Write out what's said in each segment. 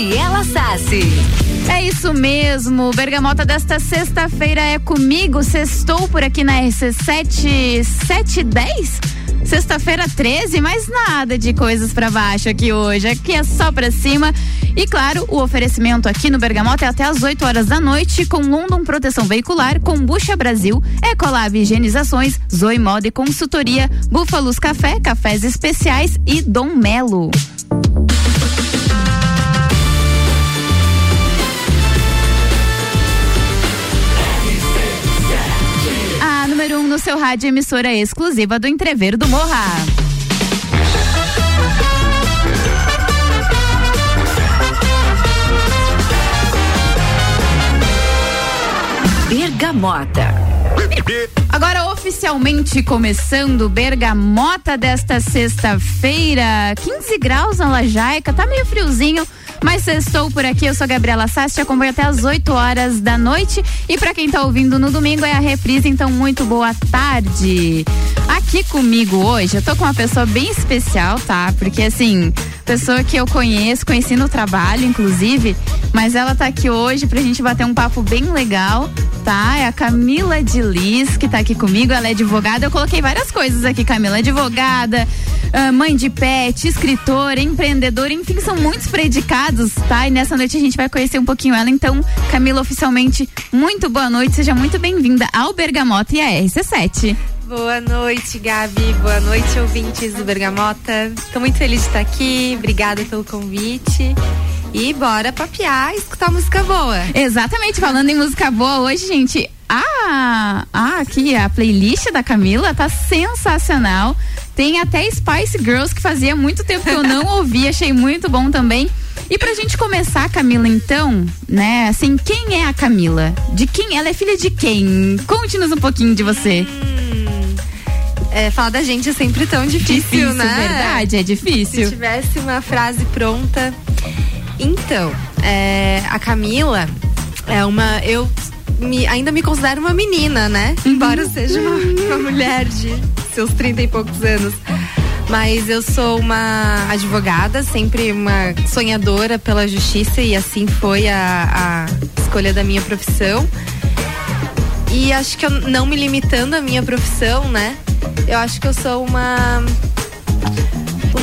Gabriela Sassi. É isso mesmo, Bergamota desta sexta-feira é comigo, sextou por aqui na RC7 710. Sexta-feira 13, mas nada de coisas para baixo aqui hoje. Aqui é só para cima. E claro, o oferecimento aqui no Bergamota é até às 8 horas da noite com London Proteção Veicular, Combucha Brasil, Ecolab Higienizações, Zoe Moda e Consultoria, Búfalos Café, Cafés Especiais e Dom Melo. Seu rádio emissora exclusiva do Entrever do Morra. Bergamota. Agora oficialmente começando Bergamota desta sexta-feira, 15 graus na Lajaica, tá meio friozinho, mas estou por aqui, eu sou Gabriela Sassi, te acompanho até as 8 horas da noite e para quem tá ouvindo no domingo é a reprise, então muito boa tarde. Aqui comigo hoje, eu tô com uma pessoa bem especial, tá? Porque assim, pessoa que eu conheço, conheci no trabalho, inclusive, mas ela tá aqui hoje pra gente bater um papo bem legal, tá? É a Camila de Liz, que tá aqui comigo, ela é advogada, eu coloquei várias coisas aqui, Camila, advogada, ah, mãe de pet, escritora, empreendedora, enfim, são muitos predicados, tá? E nessa noite a gente vai conhecer um pouquinho ela, então, Camila, oficialmente, muito boa noite, seja muito bem-vinda ao Bergamota e à RC7. Boa noite, Gabi. Boa noite, ouvintes do Bergamota. Tô muito feliz de estar aqui. Obrigada pelo convite. E bora papear e escutar música boa. Exatamente, falando em música boa hoje, gente. Ah, ah, aqui a playlist da Camila tá sensacional. Tem até Spice Girls que fazia muito tempo que eu não ouvi, achei muito bom também. E pra gente começar, Camila, então, né? Assim, quem é a Camila? De quem? Ela é filha de quem? Conte-nos um pouquinho de você. Hum, é, falar da gente é sempre tão difícil, Difícil, né? verdade, é Se difícil. tivesse uma frase pronta. Então, é, a Camila é uma. Eu me- ainda me considero uma menina, né? Embora eu seja uma, uma mulher de seus 30 e poucos anos. Mas eu sou uma advogada, sempre uma sonhadora pela justiça e assim foi a, a escolha da minha profissão. E acho que eu não me limitando à minha profissão, né? Eu acho que eu sou uma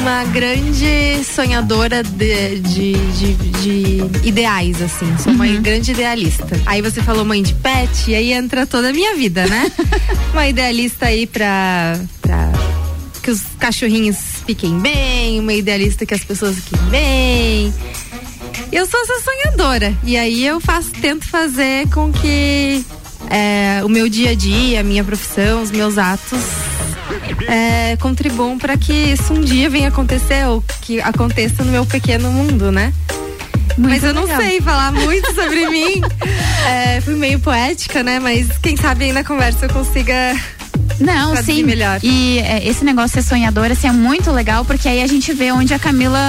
uma grande sonhadora de, de, de, de ideais, assim. Sou uma grande idealista. Aí você falou mãe de pet, e aí entra toda a minha vida, né? uma idealista aí pra, pra que os cachorrinhos fiquem bem, uma idealista que as pessoas fiquem bem. Eu sou essa sonhadora. E aí eu faço, tento fazer com que é, o meu dia a dia, a minha profissão, os meus atos é, contribuam para que isso um dia venha acontecer ou que aconteça no meu pequeno mundo, né? Muito Mas eu não legal. sei falar muito sobre mim. É, fui meio poética, né? Mas quem sabe aí na conversa eu consiga. Não, traduzir sim. melhor. E é, esse negócio de ser sonhadora assim, é muito legal, porque aí a gente vê onde a Camila,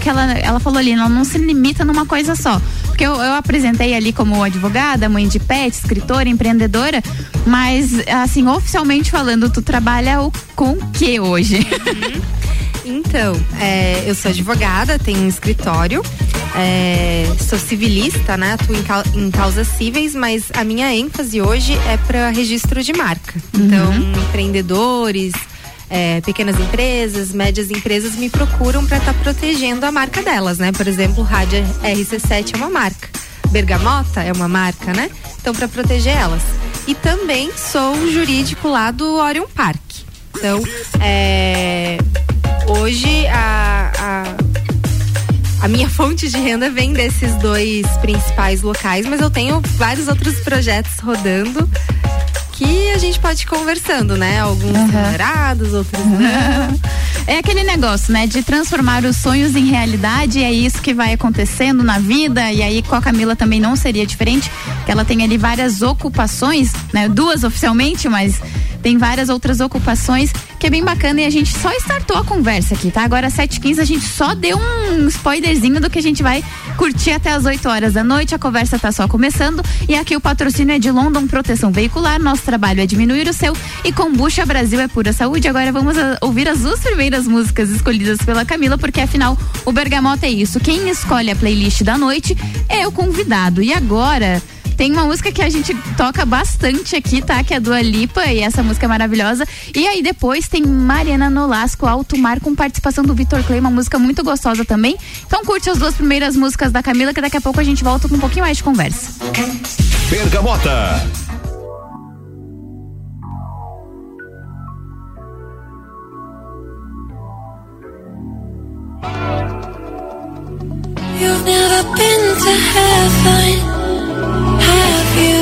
que ela, ela falou ali, ela não se limita numa coisa só. Porque eu, eu apresentei ali como advogada, mãe de pet, escritora, empreendedora, mas assim, oficialmente falando, tu trabalha o, com o que hoje? Então, é, eu sou advogada, tenho um escritório, é, sou civilista, né? Atuo em, em causas cíveis, mas a minha ênfase hoje é para registro de marca. Então, empreendedores, é, pequenas empresas, médias empresas me procuram para estar protegendo a marca delas, né? Por exemplo, Rádio RC7 é uma marca. Bergamota é uma marca, né? Então, para proteger elas. E também sou jurídico lá do Orion Park. Então, é, hoje a, a, a minha fonte de renda vem desses dois principais locais, mas eu tenho vários outros projetos rodando que a gente pode ir conversando, né? Alguns remunerados, outros não. É aquele negócio, né, de transformar os sonhos em realidade, e é isso que vai acontecendo na vida, e aí com a Camila também não seria diferente, que ela tem ali várias ocupações, né, duas oficialmente, mas tem várias outras ocupações que é bem bacana e a gente só startou a conversa aqui, tá? Agora 7h15 a gente só deu um spoilerzinho do que a gente vai curtir até as 8 horas da noite. A conversa tá só começando e aqui o patrocínio é de London Proteção Veicular. Nosso trabalho é diminuir o seu e Combucha Brasil é pura saúde. Agora vamos ouvir as duas primeiras músicas escolhidas pela Camila, porque afinal o Bergamota é isso. Quem escolhe a playlist da noite é o convidado. E agora tem uma música que a gente toca bastante aqui, tá? Que é a Dua Lipa e essa música é maravilhosa. E aí depois tem Mariana Nolasco, Alto Mar, com participação do Vitor Clay, uma música muito gostosa também. Então curte as duas primeiras músicas da Camila, que daqui a pouco a gente volta com um pouquinho mais de conversa. Bergamota. You've never been to heaven Have you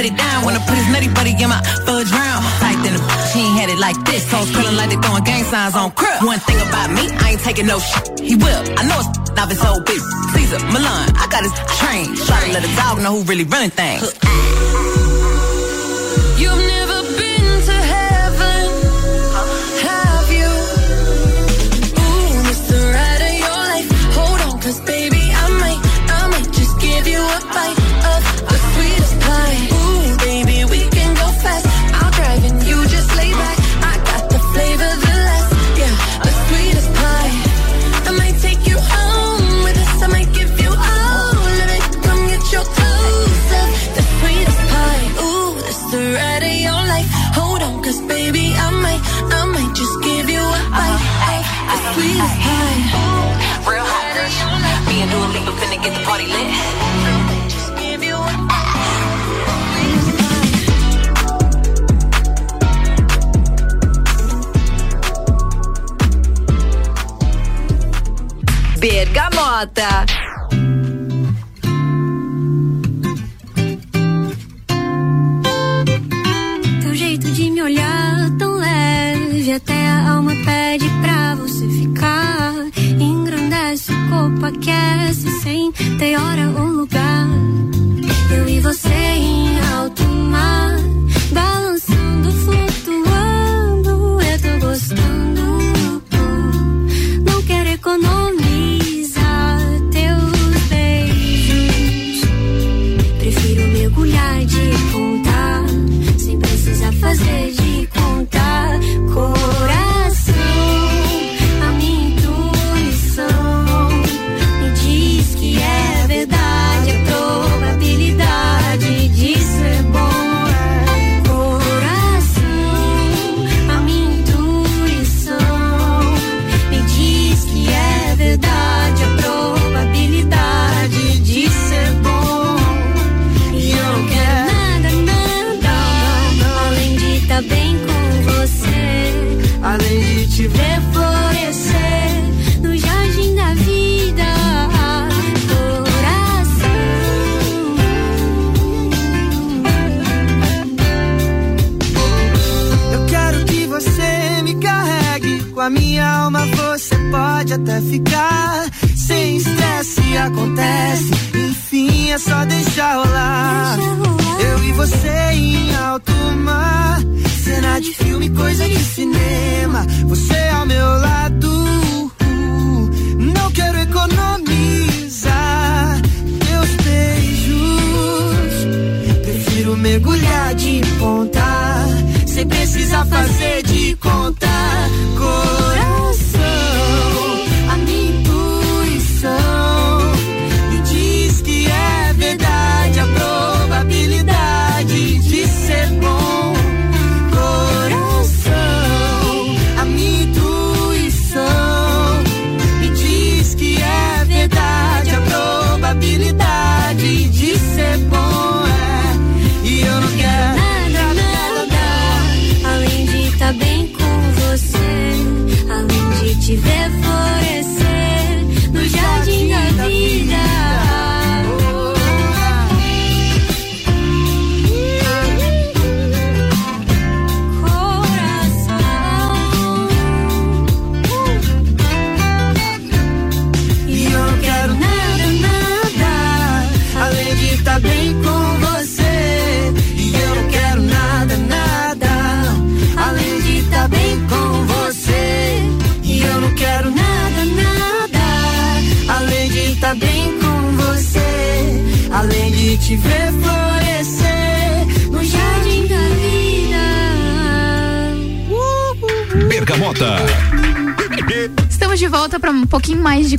put it down. Wanna put his nutty buddy in my fudge round. Tight in the she ain't had it like this. Toes curling like they throwing gang signs on crib. One thing about me, I ain't taking no shit. He will. I know it's off his whole bitch. Caesar, Milan, I got his train. Try to let a dog know who really running things.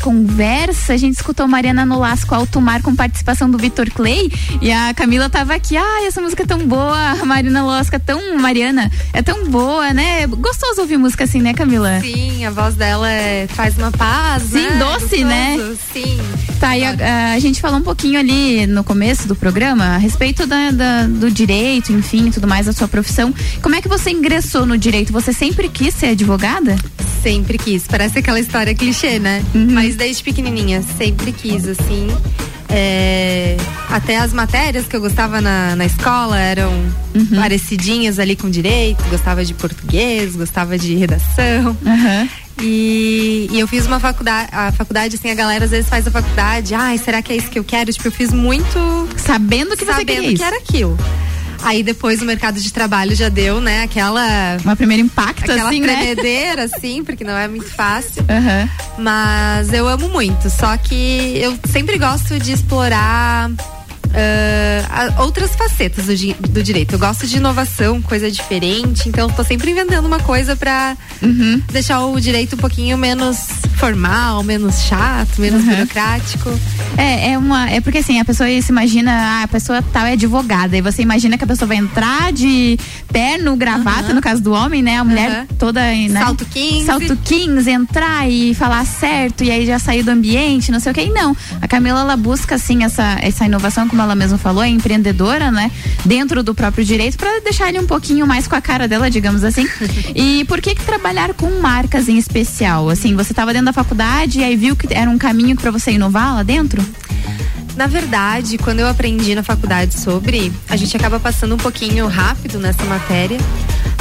Conversa. A gente escutou Mariana Nolasco Alto Mar com participação do Vitor Clay e a Camila tava aqui. Ai, essa música é tão boa. A Mariana Nolasco é tão. Mariana, é tão boa, né? Gostoso ouvir música assim, né, Camila? Sim, a voz dela é, faz uma paz, Sim, né? doce, Gostoso, né? Sim. Tá, e a, a gente falou um pouquinho ali no começo do programa a respeito da, da- do direito, enfim, tudo mais, da sua profissão. Como é que você ingressou no direito? Você sempre quis ser advogada? Sempre quis. Parece aquela história clichê, né? Uhum. Mas desde pequenininha, sempre quis, assim. É, até as matérias que eu gostava na, na escola eram Uhum. parecidinhas ali com direito. Gostava de português, gostava de redação. Aham. E, e eu fiz uma faculdade, a faculdade, assim, a galera às vezes faz a faculdade, ai, será que é isso que eu quero? Tipo, eu fiz muito Sabendo que você sabendo queria que isso. era aquilo. Aí depois o mercado de trabalho já deu, né, aquela Uma primeiro impacto, aquela assim, né? tremedeira, assim, porque não é muito fácil. Aham. Mas eu amo muito. Só que eu sempre gosto de explorar a- outras facetas do, do direito. Eu gosto de inovação, coisa diferente. Então, eu tô sempre inventando uma coisa pra Uhum. deixar o direito um pouquinho menos formal, menos chato, menos burocrático. É, é uma. É porque assim, a pessoa se imagina, ah, a pessoa tal é advogada. E você imagina que a pessoa vai entrar de terno, gravata, no caso do homem, né? A mulher Aham. toda. Né? Salto 15. Salto 15, entrar e falar certo, e aí já sair do ambiente, não sei o que. E não. A Camila, ela busca, assim, essa, essa inovação, como ela mesma falou, é empreendedora, né? Dentro do próprio direito, pra deixar ele um pouquinho mais com a cara dela, digamos assim. e por que que trabalhar com marcas em especial? Assim, você estava dentro da faculdade e aí viu que era um caminho pra você inovar lá dentro? Na verdade, quando eu aprendi na faculdade sobre, a gente acaba passando um pouquinho rápido nessa matéria.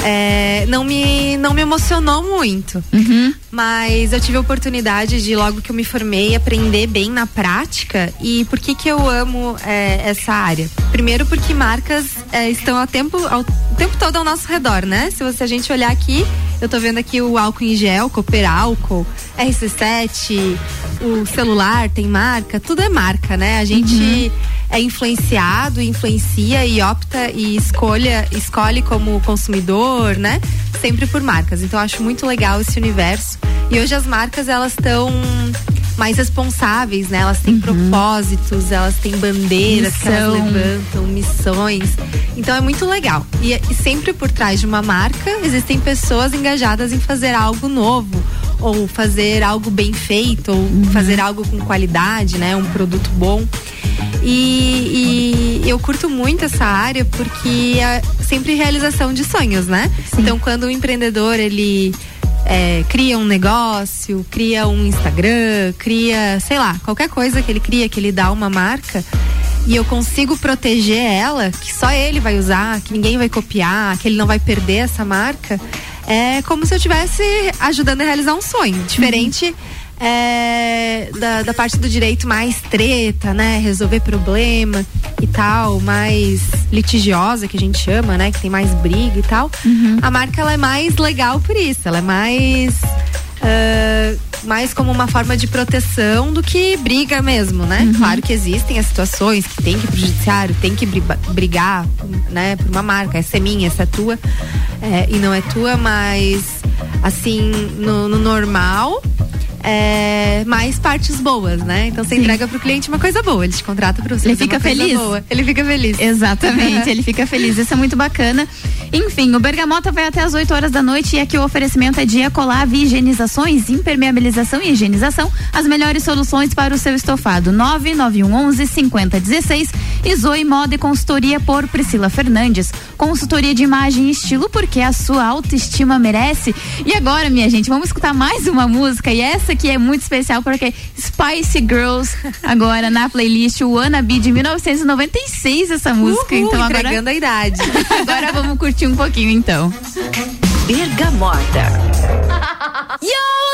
É, não, me, não me emocionou muito. Uhum. Mas eu tive a oportunidade de, logo que eu me formei, aprender bem na prática. E por que que eu amo é, essa área? Primeiro porque marcas é, estão ao tempo, ao, o tempo todo ao nosso redor, né? Se você, a gente olhar aqui, eu tô vendo aqui o álcool em gel, Cooper Álcool, RC7, o celular tem marca, tudo é marca, né? A gente é influenciado, influencia e opta e escolha, escolhe como consumidor, né? Sempre por marcas. Então eu acho muito legal esse universo. E hoje as marcas elas estão mais responsáveis, né? Elas têm propósitos, elas têm bandeiras que elas Missão. levantam, missões. Então é muito legal. E, e sempre por trás de uma marca existem pessoas engajadas em fazer algo novo ou fazer algo bem feito ou fazer algo com qualidade, né? Um produto bom. E, e eu curto muito essa área porque é sempre realização de sonhos, né? Então quando o empreendedor ele é, cria um negócio, cria um Instagram, cria, sei lá, qualquer coisa que ele cria, que ele dá uma marca e eu consigo proteger ela, que só ele vai usar, que ninguém vai copiar, que ele não vai perder essa marca, é como se eu estivesse ajudando a realizar um sonho. Diferente é, da, da parte do direito mais treta, né? Resolver problema e tal, mais litigiosa, que a gente chama, né? Que tem mais briga e tal. A marca ela é mais legal por isso. Ela é mais. ah, mais como uma forma de proteção do que briga mesmo, né? Claro que existem as situações que tem que ir pro judiciário, tem que bri- brigar, né, por uma marca. Essa é minha, essa é tua. é, e não é tua, mas assim, no, no normal. É, mais partes boas, né? Então você entrega pro cliente uma coisa boa, ele te contrata pra você Ele fica uma coisa feliz? boa. Ele fica feliz. Exatamente, ele fica feliz. Isso é muito bacana. Enfim, o Bergamota vai até as 8 horas da noite e aqui o oferecimento é de Ecolave Higienizações, Impermeabilização e Higienização, as melhores soluções para o seu estofado. 99111 5016 e Zoe Moda e Consultoria por Priscila Fernandes. Consultoria de imagem e estilo porque a sua autoestima merece. E agora, minha gente, vamos escutar mais uma música e essa aqui é muito especial porque Spice Girls agora na playlist o Wannabe de 1996 essa música. Uhul, então agora entregando a idade. Agora vamos curtir um pouquinho então. Bergamota. Yo,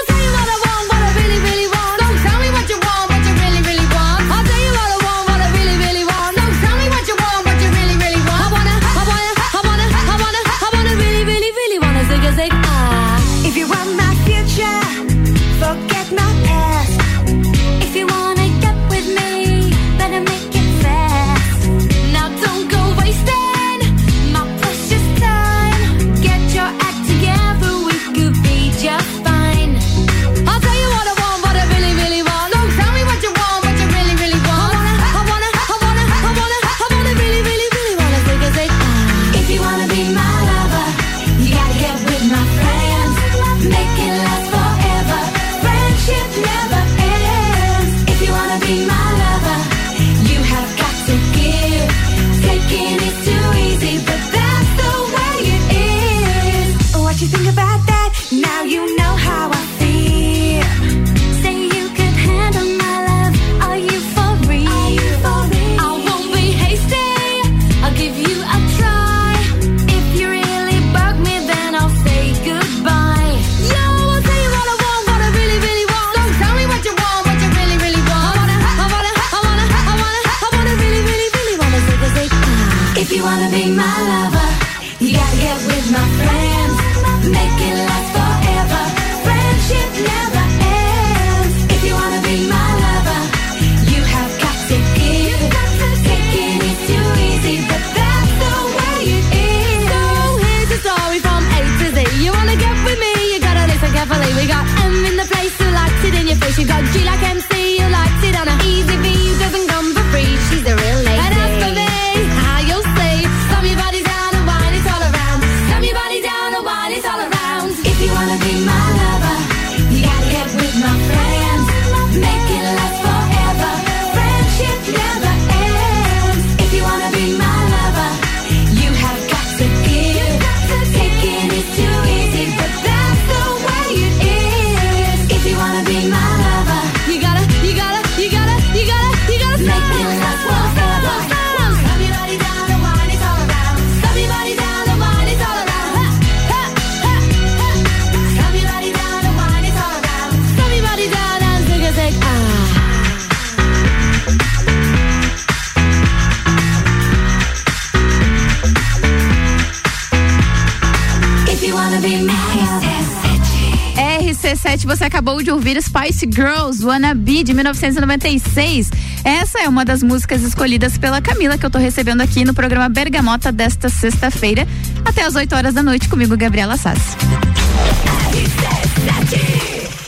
Girls Wannabe de 1996. Essa é uma das músicas escolhidas pela Camila que eu tô recebendo aqui no programa Bergamota desta sexta-feira, até as 8 horas da noite comigo, Gabriela Sassi.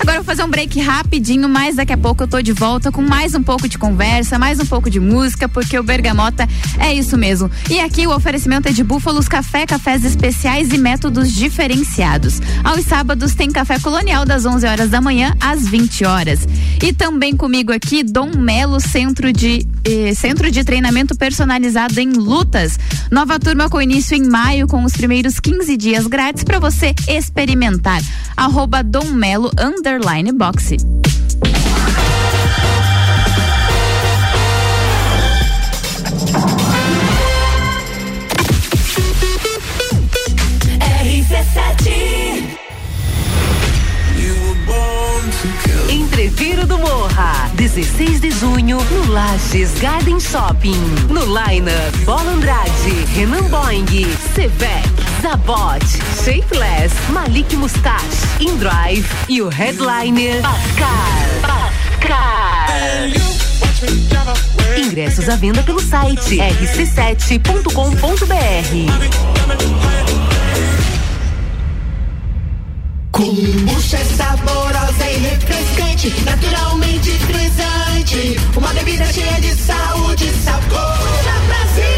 Agora vou fazer um break rapidinho, mas daqui a pouco eu tô de volta com mais um pouco de conversa, mais um pouco de música, porque o Bergamota é isso mesmo. E aqui o oferecimento é de Búfalos Café, cafés especiais e métodos diferenciados. Aos sábados tem café colonial das 11 horas da manhã às 20 horas. E também comigo aqui Dom Melo, centro de eh, centro de treinamento personalizado em lutas. Nova turma com início em maio com os primeiros 15 dias grátis para você experimentar. Arroba Dom Melo underline boxe. Entreviro do Morra, 16 de junho, no Lages Garden Shopping. No Laina, Bola Andrade, Renan Boing, Sevec. Zabot, Shapeless, Malik Mustache, InDrive e o headliner Pascal. Pascal. Ingressos à venda pelo site rc7.com.br. Kombucha é saborosa e refrescante, naturalmente frisante. Uma bebida cheia de saúde, sabor Brasil.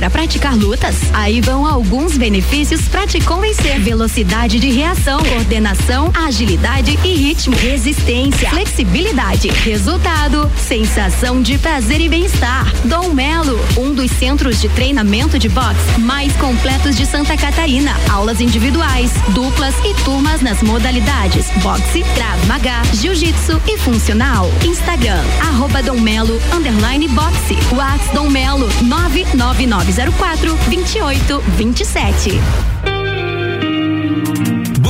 a praticar lutas? Aí vão alguns benefícios para te convencer: velocidade de reação, coordenação, agilidade e ritmo, resistência, flexibilidade, resultado, sensação de prazer e bem-estar. Dom Melo, um dos centros de treinamento de boxe mais completos de Santa Catarina. Aulas individuais, duplas e turmas nas modalidades boxe, Krav Maga, jiu-jitsu e funcional. Instagram, arroba Dom Melo, underline boxe. Whats Dom Melo, 99904 2827.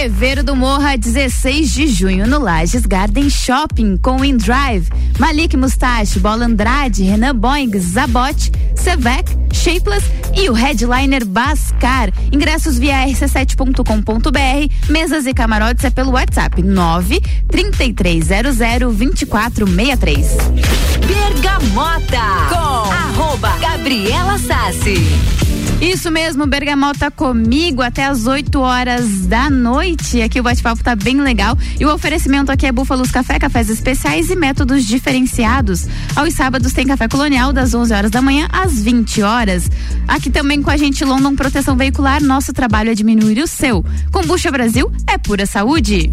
Entreveiro do Morra, 16 de junho, no Lages Garden Shopping, com InDrive, Malik Mustache, Bola Andrade, Renan Boing, Zabot, Sevec, Shapeless e o headliner Bascar. Ingressos via rc7.com.br, mesas e camarotes é pelo WhatsApp 9 3300 2463. Bergamota com arroba Gabriela Sassi. Isso mesmo, Bergamota comigo até as 8 horas da noite. Aqui o bate-papo tá bem legal. E o oferecimento aqui é Búfalos Café, cafés especiais e métodos diferenciados. Aos sábados tem café colonial das 11 horas da manhã às 20 horas. Aqui também com a gente London Proteção Veicular. Nosso trabalho é diminuir o seu. Combucha Brasil é pura saúde.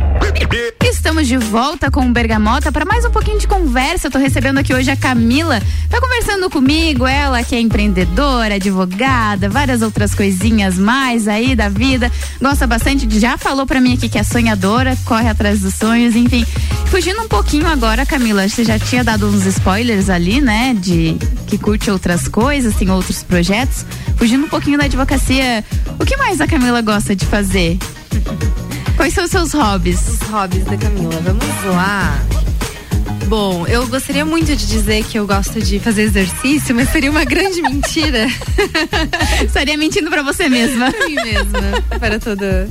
Estamos de volta com o Bergamota para mais um pouquinho de conversa. Eu tô recebendo aqui hoje a Camila. Tá conversando comigo, ela que é empreendedora, advogada, várias outras coisinhas mais aí da vida. Gosta bastante, já falou para mim aqui que é sonhadora, corre atrás dos sonhos, enfim. Fugindo um pouquinho agora, Camila, você já tinha dado uns spoilers ali, né, de que curte outras coisas, tem outros projetos. Fugindo um pouquinho da advocacia, o que mais a Camila gosta de fazer? Quais são os seus hobbies? Os hobbies da Camila, vamos lá. Bom, eu gostaria muito de dizer que eu gosto de fazer exercício, mas seria uma grande mentira. Estaria mentindo para você mesma. Para mim mesma, para toda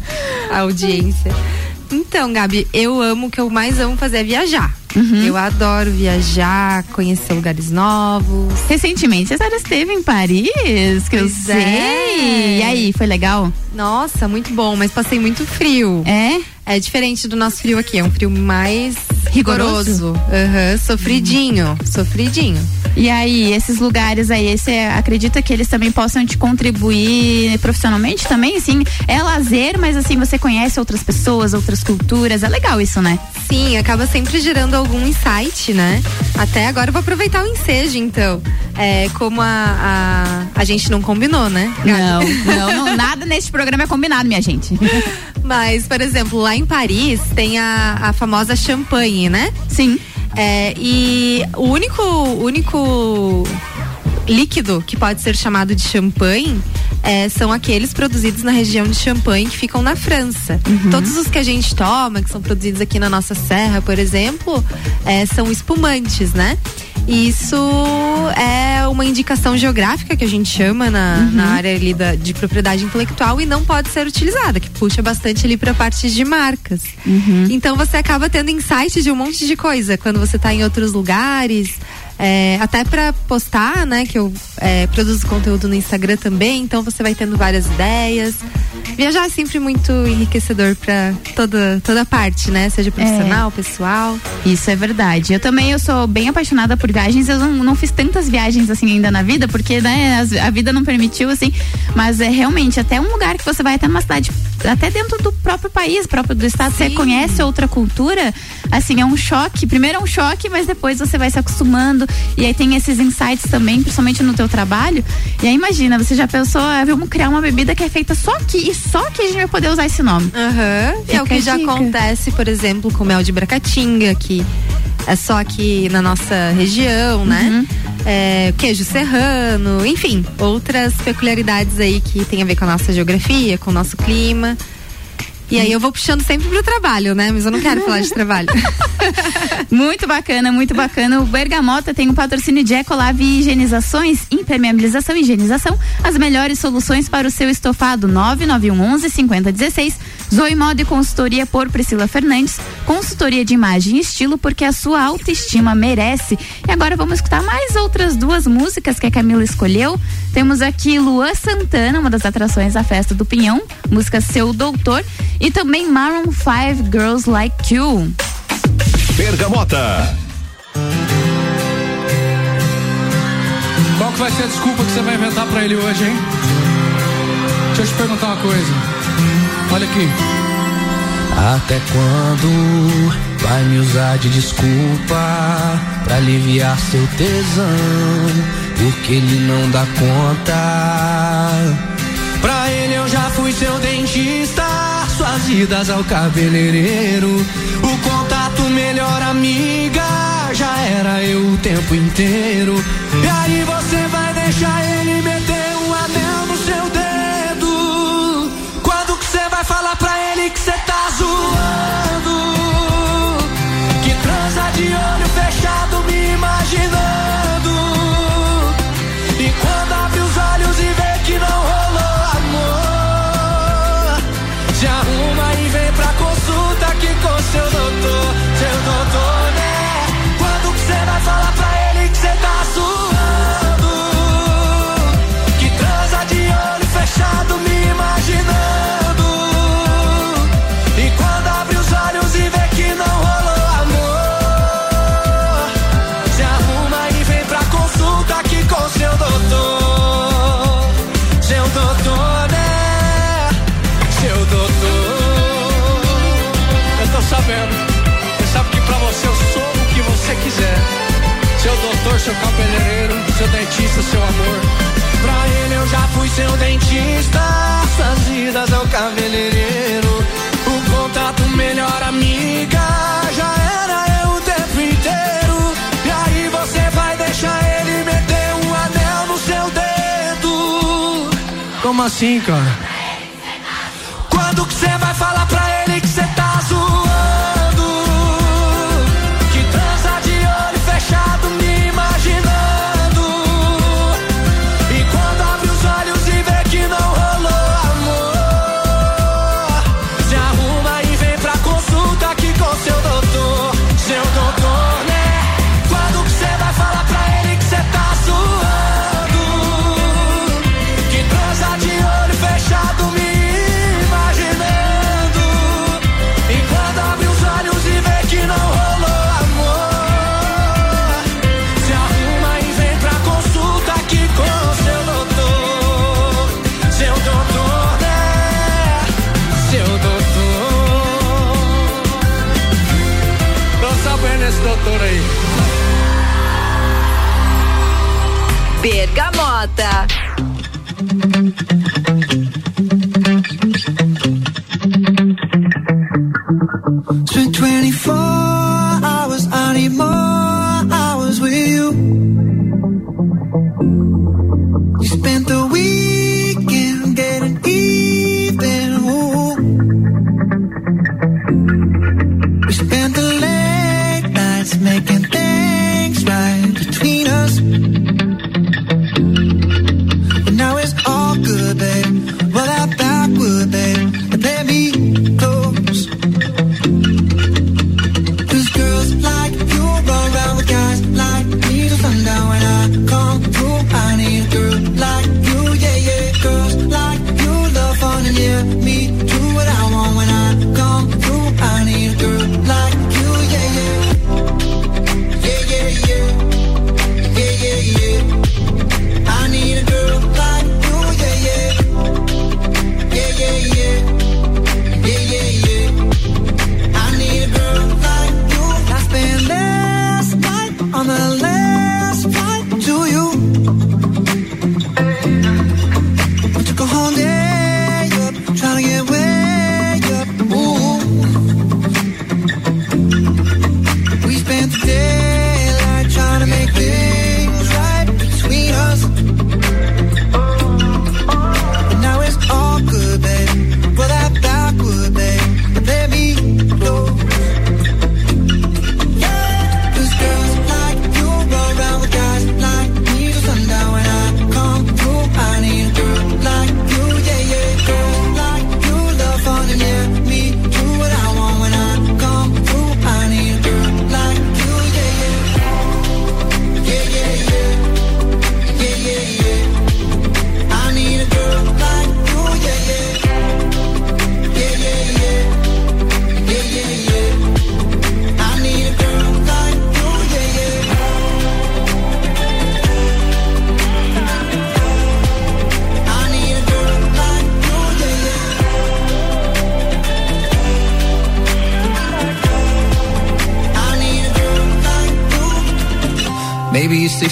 a audiência. Então, Gabi, eu amo, o que eu mais amo fazer é viajar. Uhum. Eu adoro viajar, conhecer lugares novos. Recentemente a senhora esteve em Paris, que Pois eu sei. é. E aí, foi legal? Nossa, muito bom, mas passei muito frio. É? É diferente do nosso frio aqui, é um frio mais Rigoroso? Aham, sofridinho, sofridinho. E aí, esses lugares aí, você acredita que eles também possam te contribuir profissionalmente também? Assim, é lazer, mas assim, você conhece outras pessoas, outras culturas. É legal isso, né? Sim, acaba sempre gerando algum insight, né? Até agora eu vou aproveitar o ensejo, então. É, como a, a, a gente não combinou, né? Não, não, não, nada neste programa é combinado, minha gente. Mas, por exemplo, lá em Paris tem a, a famosa champanhe, né? Sim. É, e o único, único líquido que pode ser chamado de champanhe é, são aqueles produzidos na região de Champagne que ficam na França. Todos os que a gente toma, que são produzidos aqui na nossa serra, por exemplo, é, são espumantes, né? Isso é uma indicação geográfica que a gente chama na, na área ali da, de propriedade intelectual e não pode ser utilizada, que puxa bastante ali para partes de marcas. Então você acaba tendo insight de um monte de coisa quando você está em outros lugares. é, até para postar, né? Que eu é, produzo conteúdo no Instagram também, então você vai tendo várias ideias. Viajar é sempre muito enriquecedor para toda, toda parte, né? Seja profissional, pessoal. Isso é verdade. Eu também eu sou bem apaixonada por viagens. Eu não, não fiz tantas viagens assim ainda na vida, porque né, a vida não permitiu assim. Mas é realmente até um lugar que você vai até uma cidade, até dentro do próprio país, próprio do estado, você Sim. conhece outra cultura. Assim é um choque. Primeiro é um choque, mas depois você vai se acostumando e aí tem esses insights também, principalmente no teu trabalho. E aí imagina, você já pensou, ah, vamos criar uma bebida que é feita só aqui e só que a gente vai poder usar esse nome. Fica É o que já dica. acontece, por exemplo, com mel de bracatinga, que é só aqui na nossa região, Uhum. né? É, queijo serrano, enfim, outras peculiaridades aí que tem a ver com a nossa geografia, com o nosso clima. E aí eu vou puxando sempre pro trabalho, né? Mas eu não quero falar de trabalho. Muito bacana, muito bacana. O Bergamota tem um patrocínio de Ecolave Higienizações, impermeabilização e higienização. As melhores soluções para o seu estofado 99111 5016. Zoe Moda e consultoria por Priscila Fernandes. Consultoria de imagem e estilo porque a sua autoestima merece. E agora vamos escutar mais outras duas músicas que a Camila escolheu. Temos aqui Luan Santana, uma das atrações da festa do Pinhão, música Seu Doutor, e também Maroon 5 Girls Like You. Bergamota. Qual que vai ser a desculpa que você vai inventar pra ele hoje, hein? Deixa eu te perguntar uma coisa. Olha aqui. Até quando vai me usar de desculpa pra aliviar seu tesão? Porque ele não dá conta. Pra ele eu já fui seu dentista, suas idas ao cabeleireiro. O contato melhor amiga, já era eu o tempo inteiro. E aí você vai deixar ele pra ele doutor, seu cabeleireiro, seu dentista, seu amor. Pra ele eu já fui seu dentista, suas vidas é o cabeleireiro. O contato melhor amiga já era eu o tempo inteiro. E aí você vai deixar ele meter um anel no seu dedo? Como assim, cara? Quando que você vai falar pra ele?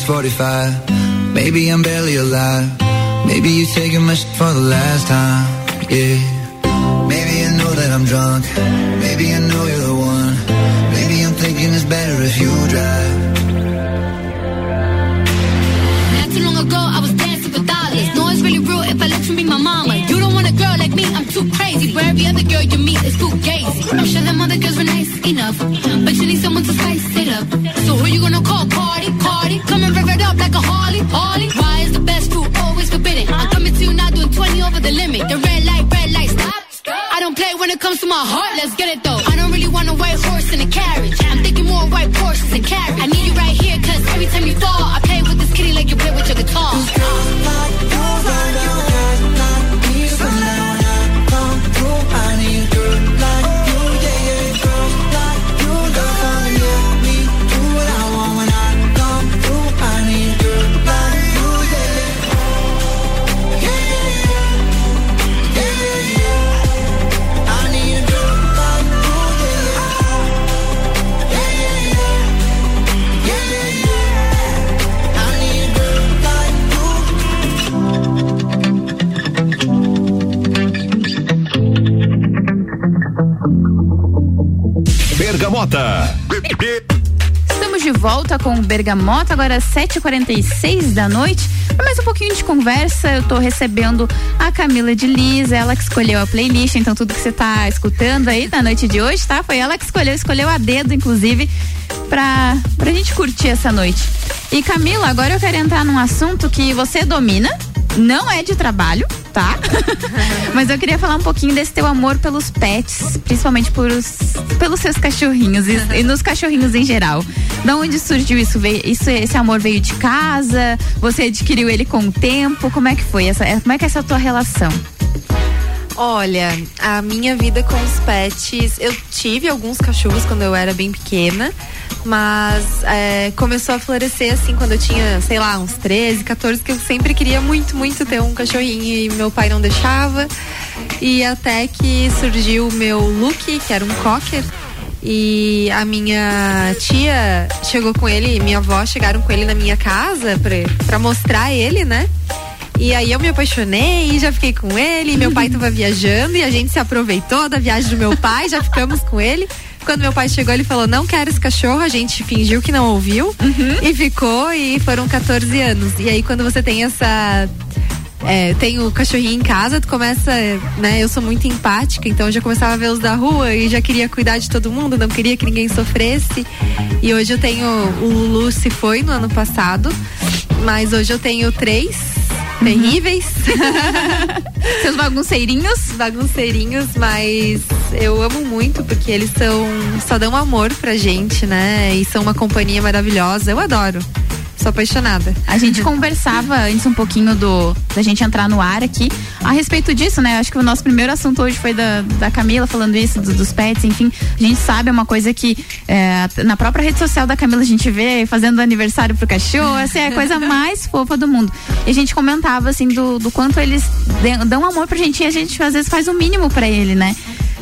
45. Maybe I'm barely alive. Maybe you're taking my shit for the last time. Yeah. Maybe I know that I'm drunk. Maybe I know you're the one. Maybe I'm thinking it's better if you drive. Not too long ago, I was dancing for dollars. No, it's really real. if I let you be my mama. You don't want a girl like me, I'm too crazy. Where every other girl you meet is too gazy. I'm sure them other girls were nice enough, but you need someone to spice me. The red light, red light, stop. I don't play when it comes to my heart. Let's get it though. Bergamota. Estamos de volta com o Bergamota, agora às 7h46 da noite. Para mais um pouquinho de conversa, eu tô recebendo a Camila de Liz, ela que escolheu a playlist, então tudo que você tá escutando aí na noite de hoje, tá? Foi ela que escolheu, escolheu a dedo, inclusive, pra, pra gente curtir essa noite. E Camila, agora eu quero entrar num assunto que você domina, não é de trabalho, tá? Mas eu queria falar um pouquinho desse teu amor pelos pets, principalmente por os, pelos seus cachorrinhos e, e nos cachorrinhos em geral. Da onde surgiu isso? Veio, isso? Esse amor veio de casa? Você adquiriu ele com o tempo? Como é que foi? Essa, como é que é essa tua relação? Olha, a minha vida com os pets, eu tive alguns cachorros quando eu era bem pequena, mas é, começou a florescer assim quando eu tinha, sei lá, uns 13, 14, que eu sempre queria muito, muito ter um cachorrinho e meu pai não deixava. E até que surgiu o meu Luke, que era um cocker. E a minha tia chegou com ele, e minha avó chegaram com ele na minha casa pra, pra mostrar ele, né? E aí eu me apaixonei e já fiquei com ele. Meu pai tava viajando e a gente se aproveitou da viagem do meu pai, já ficamos com ele. Quando meu pai chegou, ele falou: Não quero esse cachorro. A gente fingiu que não ouviu e ficou. E foram 14 anos. E aí, quando você tem essa é, tem o cachorrinho em casa, tu começa, né? Eu sou muito empática, então eu já começava a ver os da rua e já queria cuidar de todo mundo, não queria que ninguém sofresse. E hoje eu tenho o Lulu se foi no ano passado, mas hoje eu tenho três terríveis. Seus bagunceirinhos? Bagunceirinhos, mas eu amo muito porque eles são só dão amor pra gente, né? E são uma companhia maravilhosa. Eu adoro. Sou apaixonada. A gente conversava antes um pouquinho do da gente entrar no ar aqui a respeito disso, né? Acho que o nosso primeiro assunto hoje foi da, da Camila falando isso, do, dos pets, enfim. A gente sabe, é uma coisa que é, na própria rede social da Camila a gente vê fazendo aniversário pro cachorro, essa é a coisa mais fofa do mundo. E a gente comentava assim do, do quanto eles dão amor pra gente e a gente às vezes faz o mínimo para ele, né?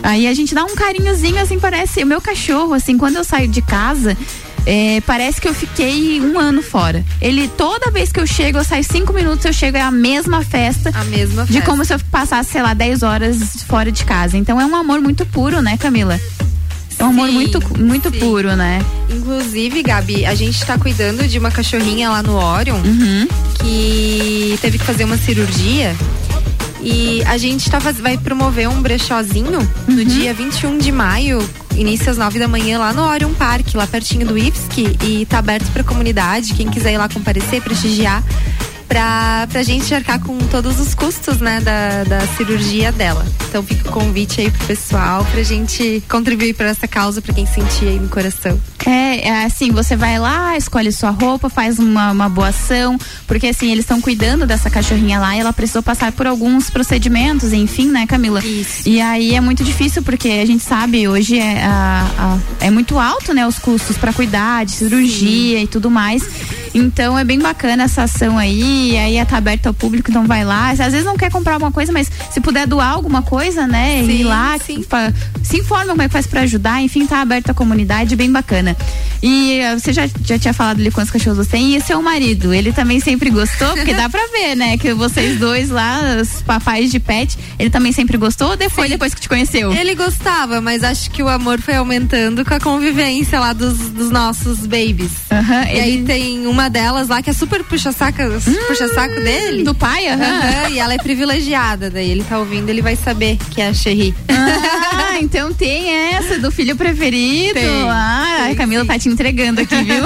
Aí a gente dá um carinhozinho, assim, parece. O meu cachorro, assim, quando eu saio de casa, é, parece que eu fiquei um ano fora. Ele, toda vez que eu chego, eu saio cinco minutos, eu chego, é a mesma festa. A mesma De festa. como se eu passasse, sei lá, 10 horas fora de casa. Então é um amor muito puro, né, Camila? É um amor Sim, muito, muito sim. puro, né? Inclusive, Gabi, a gente tá cuidando de uma cachorrinha lá no Orion Uhum. que teve que fazer uma cirurgia. E a gente tá vai promover um brechózinho no dia 21 de maio, início às 9 da manhã, lá no Orion Park, lá pertinho do IFSC. E tá aberto pra comunidade, quem quiser ir lá comparecer, prestigiar. Pra, pra gente arcar com todos os custos, né, da, da cirurgia dela. Então fica o convite aí pro pessoal pra gente contribuir pra essa causa, pra quem sentir aí no coração. É, é assim, você vai lá, escolhe sua roupa, faz uma, uma boa ação, porque assim, eles estão cuidando dessa cachorrinha lá e ela precisou passar por alguns procedimentos, enfim, né, Camila? Isso. E aí é muito difícil, porque a gente sabe, hoje é, a- a- é muito alto, né, os custos para cuidar de cirurgia e tudo mais. Então é bem bacana essa ação aí, e aí tá aberta ao público, então vai lá. Às vezes não quer comprar alguma coisa, mas se puder doar alguma coisa, né, ir Sim, lá, fa- se informa como é que faz pra ajudar, enfim, tá aberto à comunidade, bem bacana. E eh, você já, já tinha falado ali quantos cachorros você tem, e seu marido, ele também sempre gostou, porque dá pra ver, né, que vocês dois lá, os papais de pet, ele também sempre gostou ou depois, depois que te conheceu? Ele gostava, mas acho que o amor foi aumentando com a convivência lá dos, dos nossos babies. Aham, e aí tem uma delas lá que é super puxa-saco puxa -saco dele. Do pai, aham. Aham, E ela é privilegiada. Daí ele tá ouvindo, ele vai saber que é a Cherry. Ah, então tem essa do filho preferido. Tem. Ah, a Tem, Camila sim. tá te entregando aqui, viu?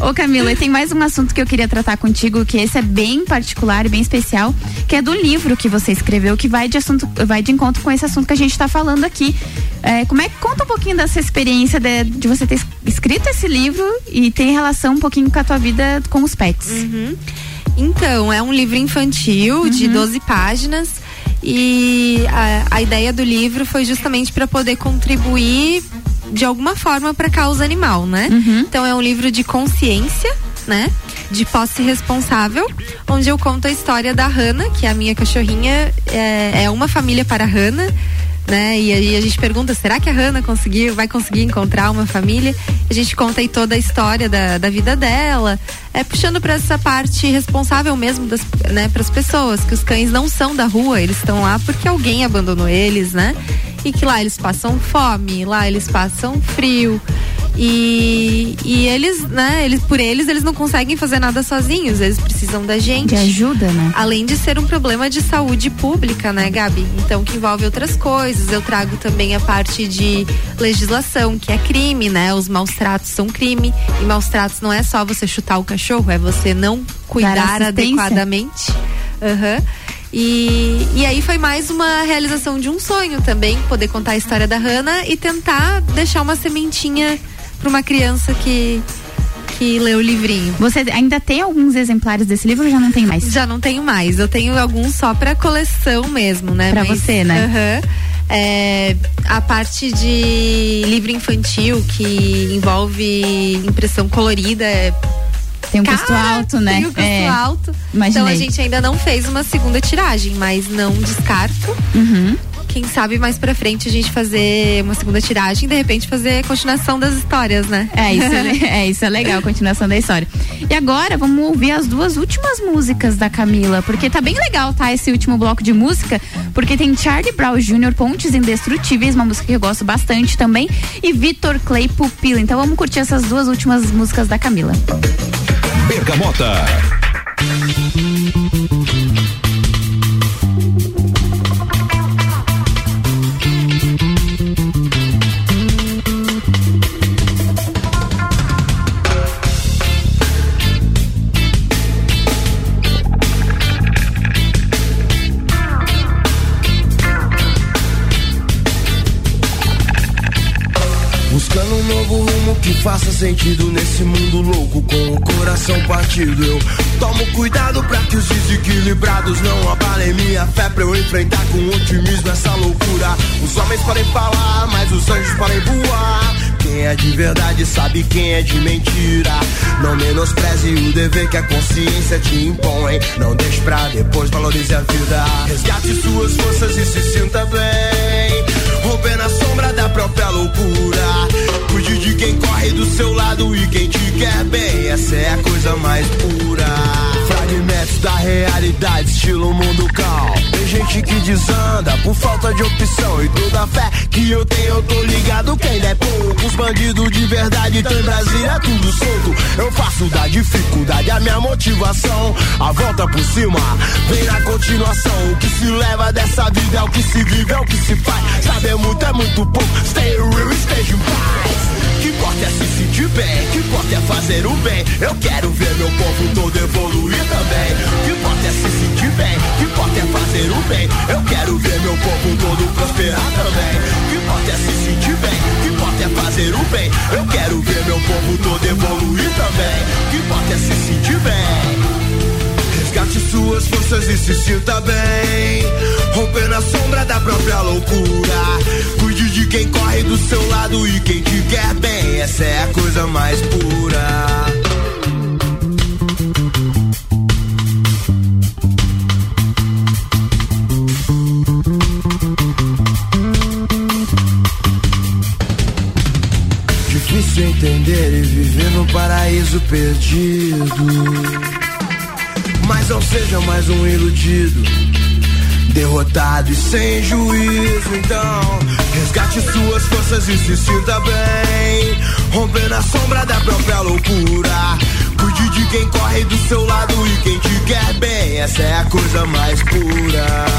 Ô Camila, e tem mais um assunto que eu queria tratar contigo, que esse é bem particular e bem especial, que é do livro que você escreveu, que vai de assunto, vai de encontro com esse assunto que a gente tá falando aqui. É, como é que conta um pouquinho dessa experiência de, de você ter es- escrito esse livro e tem relação um pouquinho com a tua vida com os pets? Uhum. Então, é um livro infantil de Uhum. 12 páginas. E a, a ideia do livro foi justamente para poder contribuir de alguma forma para a causa animal, né? Uhum. Então é um livro de consciência, né? De posse responsável, onde eu conto a história da Hannah, que é a minha cachorrinha, é, é uma família para a Hannah. Né? E aí a gente pergunta, será que a Hannah conseguiu, vai conseguir encontrar uma família? A gente conta aí toda a história da, da vida dela, é puxando para essa parte responsável mesmo das, né, para as pessoas, que os cães não são da rua, eles estão lá porque alguém abandonou eles, né? e que lá eles passam fome, lá eles passam frio. E, e eles, né, eles, por eles, eles não conseguem fazer nada sozinhos, eles precisam da gente. De ajuda, né? Além de ser um problema de saúde pública, né, Gabi? Então, que envolve outras coisas. Eu trago também a parte de legislação, que é crime, né? Os maus tratos são crime. E maus tratos não é só você chutar o cachorro, é você não cuidar adequadamente. Aham. E, e aí foi mais uma realização de um sonho também, poder contar a história da Hannah e tentar deixar uma sementinha para uma criança que que lê o livrinho. Você ainda tem alguns exemplares desse livro ou já não tem mais? Já não tenho mais. Eu tenho alguns só para coleção mesmo, né? Pra você, né? É, a parte de livro infantil que envolve impressão colorida é Tem um custo Cara, alto, né? Tem um custo É. alto. Imaginei. Então a gente ainda não fez uma segunda tiragem, mas não descarto. Uhum. Quem sabe mais pra frente a gente fazer uma segunda tiragem e de repente fazer a continuação das histórias, né? É, isso é, é, isso é legal, a continuação da história. E agora vamos ouvir as duas últimas músicas da Camila, porque tá bem legal, tá? Esse último bloco de música, porque tem Charlie Brown Jr., Pontes Indestrutíveis, uma música que eu gosto bastante também, e Vitor Clay Pupila. Então vamos curtir essas duas últimas músicas da Camila. Bergamota. Buscando um novo rumo que faça sentido nesse mundo louco com o coração partido. Eu tomo cuidado pra que os desequilibrados não abalem minha fé pra eu enfrentar com otimismo essa loucura. Os homens podem falar, mas os anjos podem voar. Quem é de verdade sabe quem é de mentira. Não menospreze o dever que a consciência te impõe. Não deixe pra depois, valorize a vida. Resgate suas forças e se sinta bem. Romper na sombra da própria loucura. Cuide de quem corre do seu lado e quem te quer bem. Essa é a coisa mais pura. Fragmentos da realidade, estilo mundo cal. Tem gente que desanda por falta de opção. E toda fé que eu tenho, eu tô ligado que ainda é pouco. Os bandidos de verdade tão em Brasília, tudo solto. Eu faço da dificuldade a minha motivação. A volta por cima vem na continuação. O que se leva dessa vida é o que se vive, é o que se faz. Saber muito é muito pouco. Stay real, esteja em paz. Que importa é se sentir bem, que importa é fazer o bem. Eu quero ver meu povo todo evoluir também. Que importa é se sentir bem, que importa é fazer o bem. Eu quero ver meu povo todo prosperar também. Que importa é se sentir bem, que importa é fazer o bem. Eu quero ver meu povo todo evoluir também. Que importa é se sentir bem. Resgate suas forças e se sinta bem. Romper na sombra da própria loucura. Cuide de quem corre do seu lado e quem te quer bem. Essa é a coisa mais pura. Difícil entender e viver no paraíso perdido. Mas não seja mais um iludido, derrotado e sem juízo. Então, resgate suas forças e se sinta bem. Romper na sombra da própria loucura. Cuide de quem corre do seu lado e quem te quer bem. Essa é a coisa mais pura.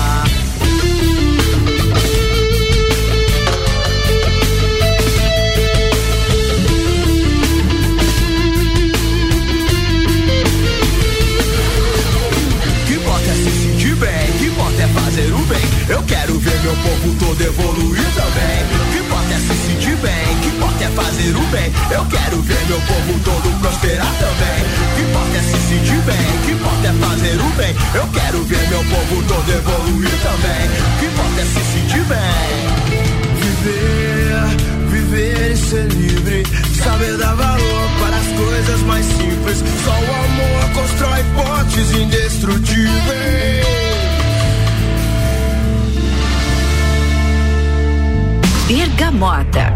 Meu povo todo evoluir também. Que importa é se sentir bem, que importa é fazer o bem. Eu quero ver meu povo todo prosperar também. Que importa é se sentir bem, que importa é fazer o bem. Eu quero ver meu povo todo evoluir também. Que importa é se sentir bem. Viver, viver e ser livre. Saber dar valor para as coisas mais simples. Só o amor constrói pontes indestrutíveis. Bergamota.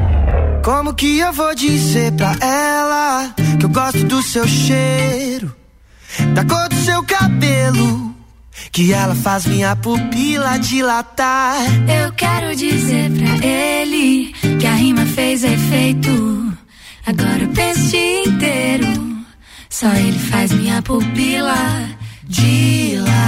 Como que eu vou dizer pra ela que eu gosto do seu cheiro, da cor do seu cabelo que ela faz minha pupila dilatar. Eu quero dizer pra ele que a rima fez efeito. Agora eu penso o dia inteiro. Só ele faz minha pupila dilatar.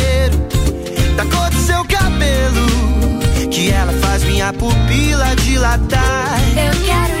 cabelo? Que ela faz minha pupila dilatar. Eu quero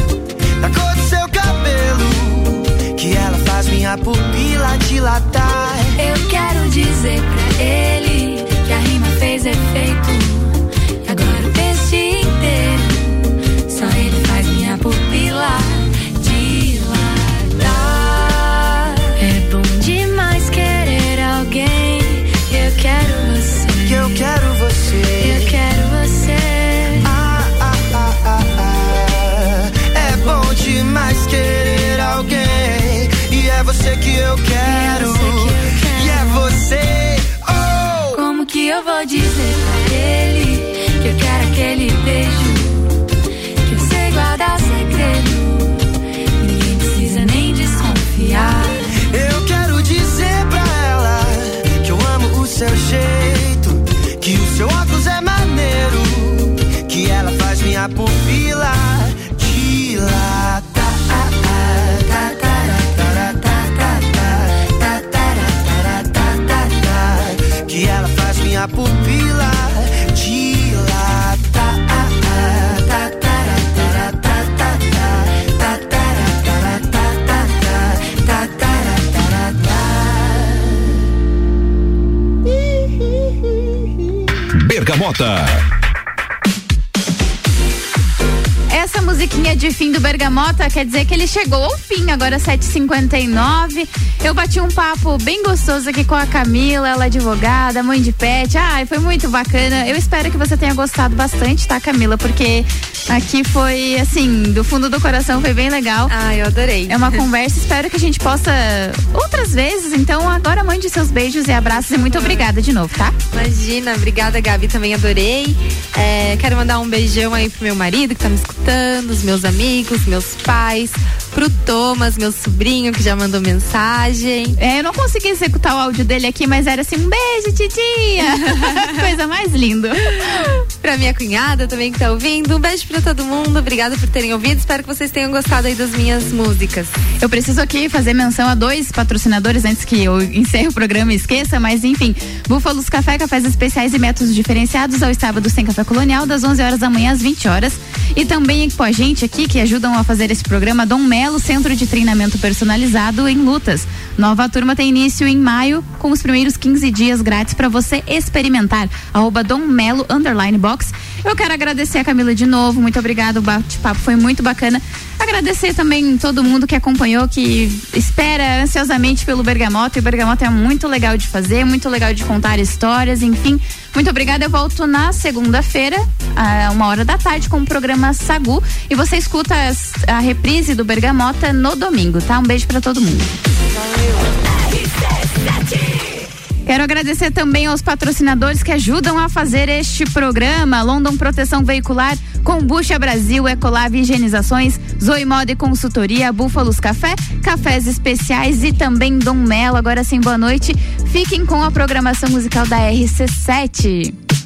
minha pupila dilatar. Eu quero dizer pra ele que a rima fez efeito. Bergamota. Essa musiquinha de fim do Bergamota quer dizer que ele chegou ao fim, agora 7h59. Eu bati um papo bem gostoso aqui com a Camila, ela é advogada, mãe de pet. Ai, foi muito bacana. Eu espero que você tenha gostado bastante, tá, Camila? Porque aqui foi, assim, do fundo do coração, foi bem legal. Ah, eu adorei. É uma conversa, espero que a gente possa outras vezes. Então, agora mande seus beijos e abraços e muito obrigada de novo, tá? Imagina, obrigada Gabi, também adorei. É, quero mandar um beijão aí pro meu marido que tá me escutando, os meus amigos, meus pais, pro Thomas, meu sobrinho que já mandou mensagem. É, eu não consegui executar o áudio dele aqui, mas era assim, um beijo, titia. Coisa mais linda. pra minha cunhada também que tá ouvindo, um beijo pra todo mundo, obrigada por terem ouvido, espero que vocês tenham gostado aí das minhas músicas. Eu preciso aqui fazer menção a dois patrocinadores antes que eu encerre o programa e esqueça, mas enfim, Búfalos Café, cafés especiais e métodos diferenciados ao sábado sem café colonial, das 11 horas da manhã às 20 horas. E também com a gente aqui que ajudam a fazer esse programa, Dom Melo, Centro de Treinamento Personalizado em Lutas. Nova turma tem início em maio, com os primeiros 15 dias grátis para você experimentar. Arroba Dom Melo Underline Box. Eu quero agradecer a Camila de novo, muito obrigada, o bate-papo foi muito bacana. Agradecer também todo mundo que acompanhou, que espera ansiosamente pelo Bergamota. E o Bergamota é muito legal de fazer, muito legal de contar histórias, enfim. Muito obrigada. Eu volto na segunda-feira, a uma hora da tarde, com o programa Sagu. E você escuta a reprise do Bergamota no domingo, tá? Um beijo pra todo mundo. Quero agradecer também aos patrocinadores que ajudam a fazer este programa: London Proteção Veicular, Combucha Brasil, Ecolave Higienizações, Zoe Moda e Consultoria, Búfalos Café, Cafés Especiais e também Dom Melo. Agora sim, boa noite. Fiquem com a programação musical da RC7.